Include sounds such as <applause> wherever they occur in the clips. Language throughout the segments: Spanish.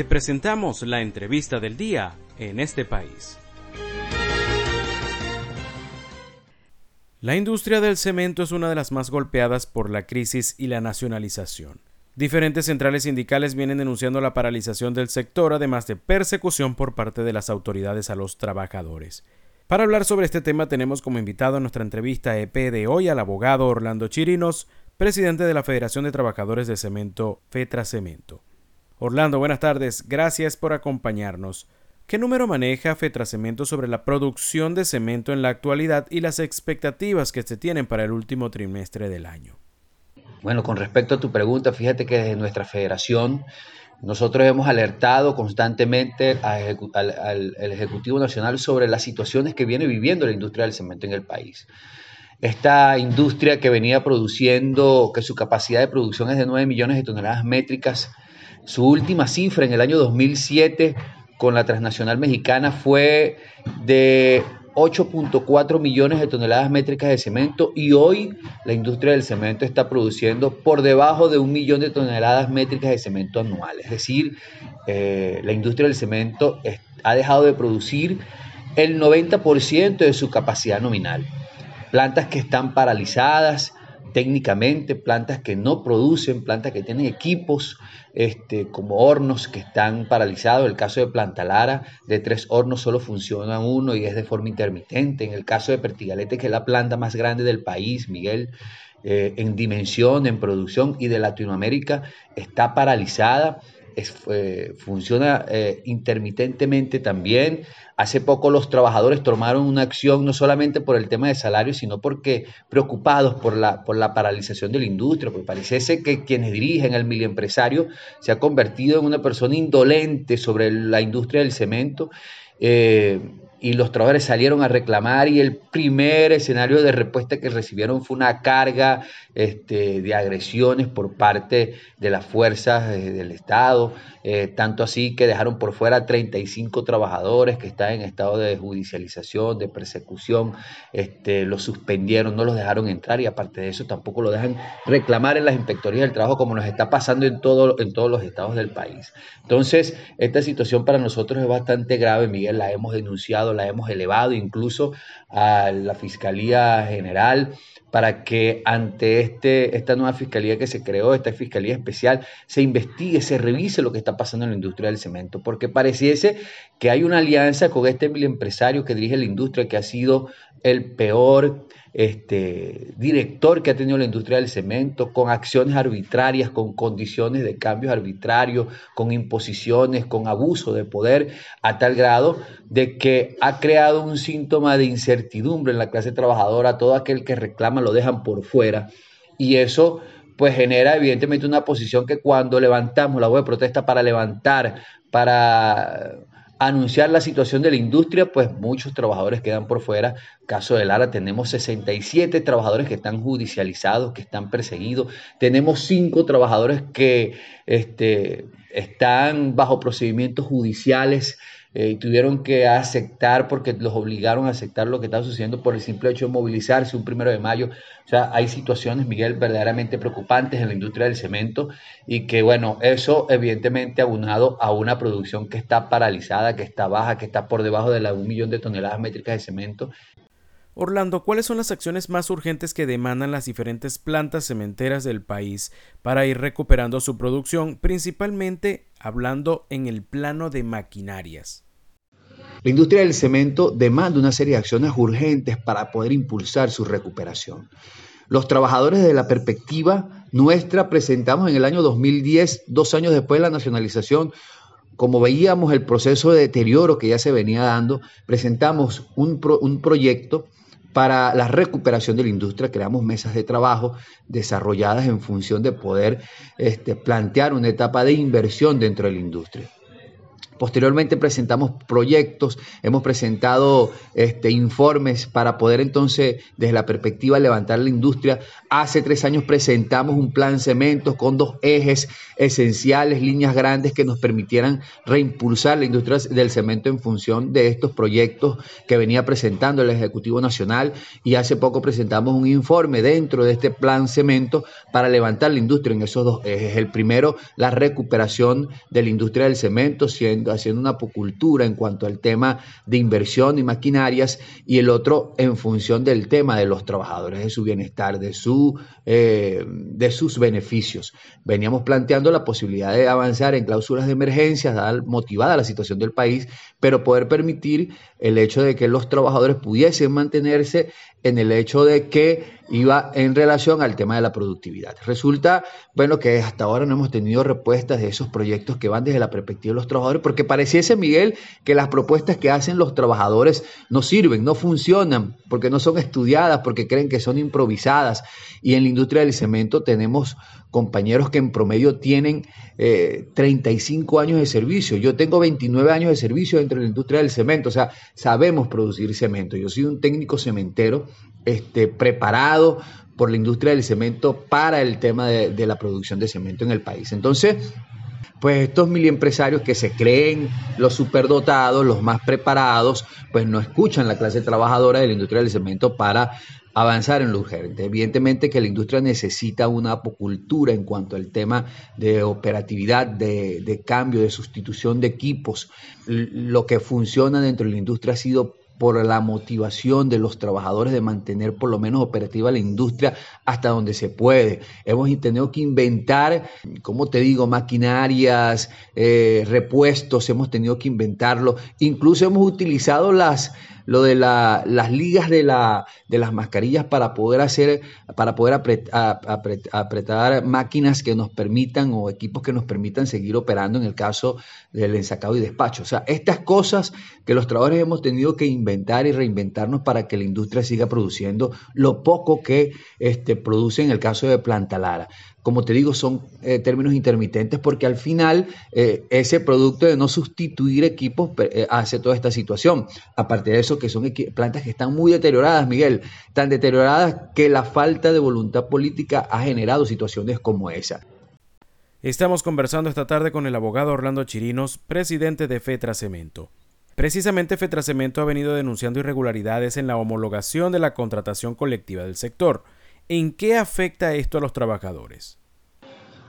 Te presentamos la entrevista del día en este país. La industria del cemento es una de las más golpeadas por la crisis y la nacionalización. Diferentes centrales sindicales vienen denunciando la paralización del sector, además de persecución por parte de las autoridades a los trabajadores. Para hablar sobre este tema tenemos como invitado en nuestra entrevista EP de hoy al abogado Orlando Chirinos, presidente de la Federación de Trabajadores de Cemento, FETRA Cemento. Orlando, buenas tardes, gracias por acompañarnos. ¿Qué número maneja FETRA Cemento sobre la producción de cemento en la actualidad y las expectativas que se tienen para el último trimestre del año? Bueno, con respecto a tu pregunta, fíjate que desde nuestra federación nosotros hemos alertado constantemente al, Ejecutivo Nacional sobre las situaciones que viene viviendo la industria del cemento en el país. Esta industria que venía produciendo, que su capacidad de producción es de 9 millones de toneladas métricas, su última cifra en el año 2007 con la transnacional mexicana fue de 8.4 millones de toneladas métricas de cemento y hoy la industria del cemento está produciendo por debajo de un millón de toneladas métricas de cemento anual. Es decir, eh, la industria del cemento ha dejado de producir el 90% de su capacidad nominal. Plantas que están paralizadas, técnicamente, plantas que no producen, plantas que tienen equipos este, como hornos que están paralizados. El caso de Planta Lara, de tres hornos solo funciona uno y es de forma intermitente. En el caso de Pertigalete, que es la planta más grande del país, Miguel, eh, en dimensión, en producción y de Latinoamérica, está paralizada funciona eh, intermitentemente también. Hace poco los trabajadores tomaron una acción no solamente por el tema de salario, sino porque preocupados por la, por la paralización de la industria, porque parece que quienes dirigen el mil empresario se ha convertido en una persona indolente sobre la industria del cemento. Eh, y los trabajadores salieron a reclamar y el primer escenario de respuesta que recibieron fue una carga este, de agresiones por parte de las fuerzas del Estado, eh, tanto así que dejaron por fuera 35 trabajadores que están en estado de judicialización, de persecución, este, los suspendieron, no los dejaron entrar y aparte de eso tampoco lo dejan reclamar en las inspectorías del trabajo como nos está pasando en, todo, en todos los estados del país. Entonces, esta situación para nosotros es bastante grave, Miguel, la hemos denunciado la hemos elevado incluso a la Fiscalía General para que ante este, esta nueva fiscalía que se creó, esta fiscalía especial, se investigue, se revise lo que está pasando en la industria del cemento, porque pareciese que hay una alianza con este empresario que dirige la industria que ha sido el peor este, director que ha tenido la industria del cemento, con acciones arbitrarias, con condiciones de cambios arbitrarios, con imposiciones, con abuso de poder, a tal grado de que ha creado un síntoma de incertidumbre en la clase trabajadora, todo aquel que reclama lo dejan por fuera, y eso pues genera evidentemente una posición que cuando levantamos la voz de protesta para levantar, para anunciar la situación de la industria, pues muchos trabajadores quedan por fuera. Caso de Lara, tenemos 67 trabajadores que están judicializados, que están perseguidos. Tenemos 5 trabajadores que este, están bajo procedimientos judiciales eh, tuvieron que aceptar porque los obligaron a aceptar lo que estaba sucediendo por el simple hecho de movilizarse un primero de mayo. O sea, hay situaciones, Miguel, verdaderamente preocupantes en la industria del cemento y que, bueno, eso evidentemente aunado a una producción que está paralizada, que está baja, que está por debajo de la un millón de toneladas métricas de cemento. Orlando, ¿cuáles son las acciones más urgentes que demandan las diferentes plantas cementeras del país para ir recuperando su producción, principalmente hablando en el plano de maquinarias? La industria del cemento demanda una serie de acciones urgentes para poder impulsar su recuperación. Los trabajadores de la perspectiva nuestra presentamos en el año 2010, dos años después de la nacionalización, como veíamos el proceso de deterioro que ya se venía dando, presentamos un, un proyecto para la recuperación de la industria, creamos mesas de trabajo desarrolladas en función de poder este, plantear una etapa de inversión dentro de la industria. Posteriormente presentamos proyectos, hemos presentado este, informes para poder entonces, desde la perspectiva, levantar la industria. Hace tres años presentamos un plan cementos con dos ejes esenciales, líneas grandes que nos permitieran reimpulsar la industria del cemento en función de estos proyectos que venía presentando el Ejecutivo Nacional y hace poco presentamos un informe dentro de este plan cemento para levantar la industria en esos dos ejes. El primero, la recuperación de la industria del cemento, siendo haciendo una apocultura en cuanto al tema de inversión y maquinarias y el otro en función del tema de los trabajadores, de su bienestar, de, su, eh, de sus beneficios. Veníamos planteando la posibilidad de avanzar en cláusulas de emergencia, motivada la situación del país, pero poder permitir el hecho de que los trabajadores pudiesen mantenerse en el hecho de que iba en relación al tema de la productividad. Resulta, bueno, que hasta ahora no hemos tenido respuestas de esos proyectos que van desde la perspectiva de los trabajadores, porque pareciese, Miguel, que las propuestas que hacen los trabajadores no sirven, no funcionan, porque no son estudiadas, porque creen que son improvisadas. Y en la industria del cemento tenemos compañeros que en promedio tienen 35 eh, años de servicio. Yo tengo 29 años de servicio dentro de la industria del cemento, o sea, sabemos producir cemento. Yo soy un técnico cementero este, preparado por la industria del cemento para el tema de, la producción de cemento en el país. Entonces, pues estos mil empresarios que se creen los superdotados, los más preparados, pues no escuchan la clase trabajadora de la industria del cemento para avanzar en lo urgente. Evidentemente que la industria necesita una apocultura en cuanto al tema de operatividad, de cambio, de sustitución de equipos. Lo que funciona dentro de la industria ha sido por la motivación de los trabajadores de mantener por lo menos operativa la industria hasta donde se puede. Hemos tenido que inventar, como te digo, maquinarias, eh, repuestos, hemos tenido que inventarlo. Incluso hemos utilizado las, lo de la, las ligas de, la, de las mascarillas para poder hacer, para poder apretar máquinas que nos permitan o equipos que nos permitan seguir operando en el caso del ensacado y despacho. O sea, estas cosas que los trabajadores hemos tenido que inventar y reinventarnos para que la industria siga produciendo lo poco que este, produce en el caso de Planta Lara como te digo, son eh, términos intermitentes porque al final eh, ese producto de no sustituir equipos eh, hace toda esta situación. Aparte de eso, que son plantas que están muy deterioradas, Miguel, tan deterioradas que la falta de voluntad política ha generado situaciones como esa. Estamos conversando esta tarde con el abogado Orlando Chirinos, presidente de Fetra Cemento. Precisamente Fetra Cemento ha venido denunciando irregularidades en la homologación de la contratación colectiva del sector. ¿En qué afecta esto a los trabajadores?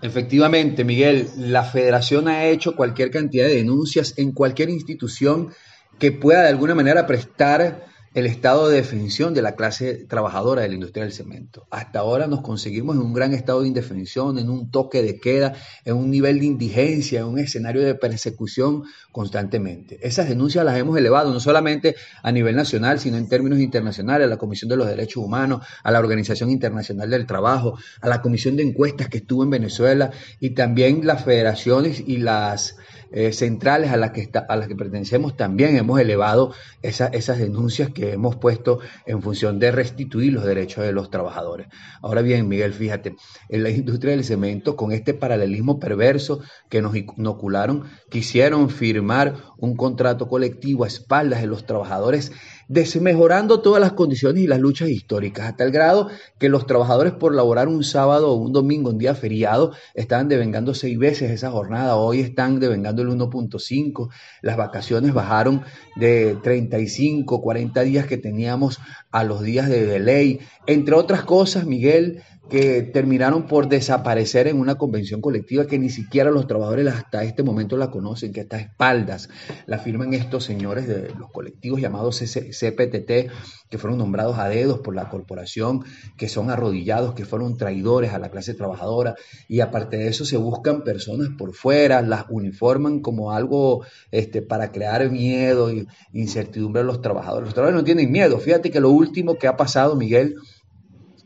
Efectivamente, Miguel, la federación ha hecho cualquier cantidad de denuncias en cualquier institución que pueda de alguna manera prestar el estado de definición de la clase trabajadora de la industria del cemento. Hasta ahora nos conseguimos en un gran estado de indefinición, en un toque de queda, en un nivel de indigencia, en un escenario de persecución constantemente. Esas denuncias las hemos elevado no solamente a nivel nacional, sino en términos internacionales, a la Comisión de los Derechos Humanos, a la Organización Internacional del Trabajo, a la Comisión de Encuestas que estuvo en Venezuela y también las federaciones y las eh, centrales a las, que a las que pertenecemos también hemos elevado esas denuncias que hemos puesto en función de restituir los derechos de los trabajadores. Ahora bien, Miguel, fíjate, en la industria del cemento, con este paralelismo perverso que nos inocularon, quisieron firmar un contrato colectivo a espaldas de los trabajadores desmejorando todas las condiciones y las luchas históricas, hasta el grado que los trabajadores por laborar un sábado o un domingo, un día feriado, estaban devengando seis veces esa jornada, hoy están devengando el 1.5, las vacaciones bajaron de 35, 40 días que teníamos a los días de delay, entre otras cosas, Miguel, que terminaron por desaparecer en una convención colectiva que ni siquiera los trabajadores hasta este momento la conocen, que a estas espaldas la firman estos señores de los colectivos llamados CPTT, que fueron nombrados a dedos por la corporación, que son arrodillados, que fueron traidores a la clase trabajadora, y aparte de eso se buscan personas por fuera, las uniforman como algo este, para crear miedo e incertidumbre a los trabajadores. Los trabajadores no tienen miedo. Fíjate que lo último que ha pasado, Miguel,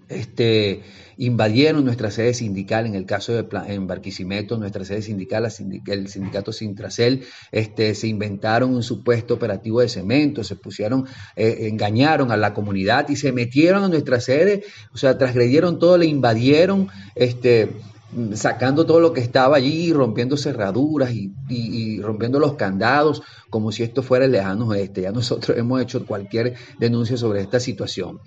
este, invadieron nuestra sede sindical, en el caso de en Barquisimeto, nuestra sede sindical, el sindicato Sintracel, este, se inventaron un supuesto operativo de cemento, se pusieron, eh, engañaron a la comunidad y se metieron a nuestra sede, o sea, transgredieron todo, le invadieron, este, sacando todo lo que estaba allí, rompiendo cerraduras y, rompiendo los candados, como si esto fuera el lejano oeste. Ya nosotros <laughs> hemos hecho cualquier denuncia sobre esta situación.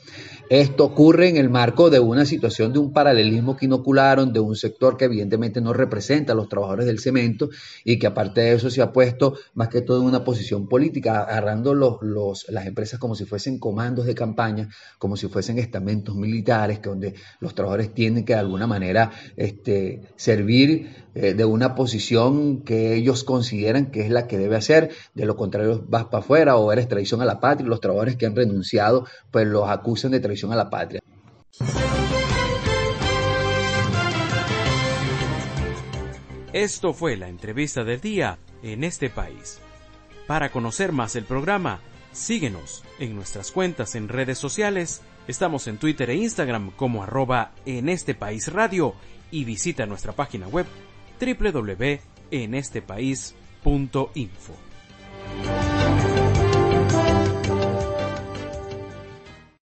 Esto ocurre en el marco de una situación de un paralelismo que inocularon de un sector que evidentemente no representa a los trabajadores del cemento y que aparte de eso se ha puesto más que todo en una posición política, agarrando las empresas como si fuesen comandos de campaña, como si fuesen estamentos militares, que donde los trabajadores tienen que de alguna manera este, servir eh, de una posición que ellos consideran que es la que debe hacer, de lo contrario vas para afuera o eres traición a la patria, los trabajadores que han renunciado pues los acusan de traición a la patria. Esto fue la entrevista del día en este país. Para conocer más el programa, síguenos en nuestras cuentas en redes sociales. Estamos en Twitter e Instagram como arroba en este país radio y visita nuestra página web www.enestepais.info.